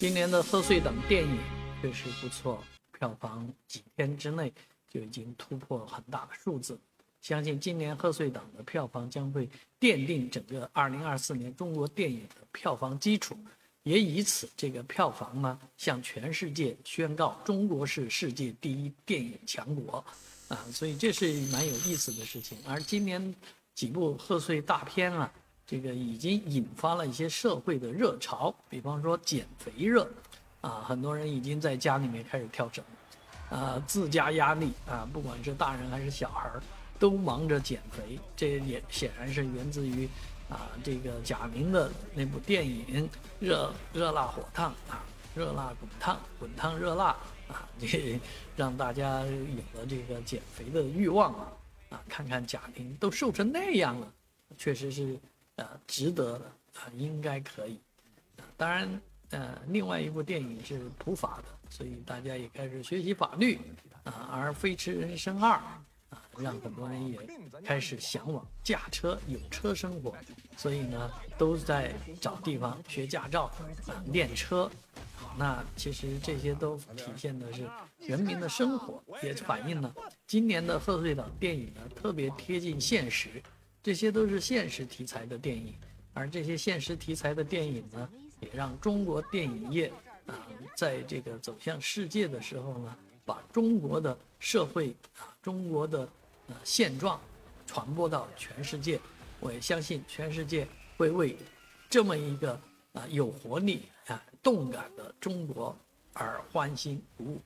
今年的贺岁档电影确实不错，票房几天之内就已经突破很大的数字。相信今年贺岁档的票房将会奠定整个2024年中国电影的票房基础，也以此这个票房呢向全世界宣告中国是世界第一电影强国，啊，所以这是蛮有意思的事情。而今年几部贺岁大片啊。这个已经引发了一些社会的热潮，比方说减肥热，啊，很多人已经在家里面开始跳绳，啊，自家压力啊，不管是大人还是小孩都忙着减肥，这也显然是源自于，啊，这个贾玲的那部电影《热热辣火烫》啊，热辣滚烫，滚烫热辣啊，这让大家有了这个减肥的欲望啊，啊，看看贾玲都瘦成那样了，确实是。呃，值得的啊，应该可以。当然，呃，另外一部电影是普法的，所以大家也开始学习法律啊。而《飞驰人生二》啊，让很多人也开始向往驾车有车生活，所以呢，都在找地方学驾照啊，练车。那其实这些都体现的是人民的生活，也反映了今年的贺岁档电影呢，特别贴近现实。这些都是现实题材的电影，而这些现实题材的电影呢，也让中国电影业啊，在这个走向世界的时候呢，把中国的社会啊，中国的呃现状传播到全世界。我也相信全世界会为这么一个啊有活力啊动感的中国而欢欣鼓舞。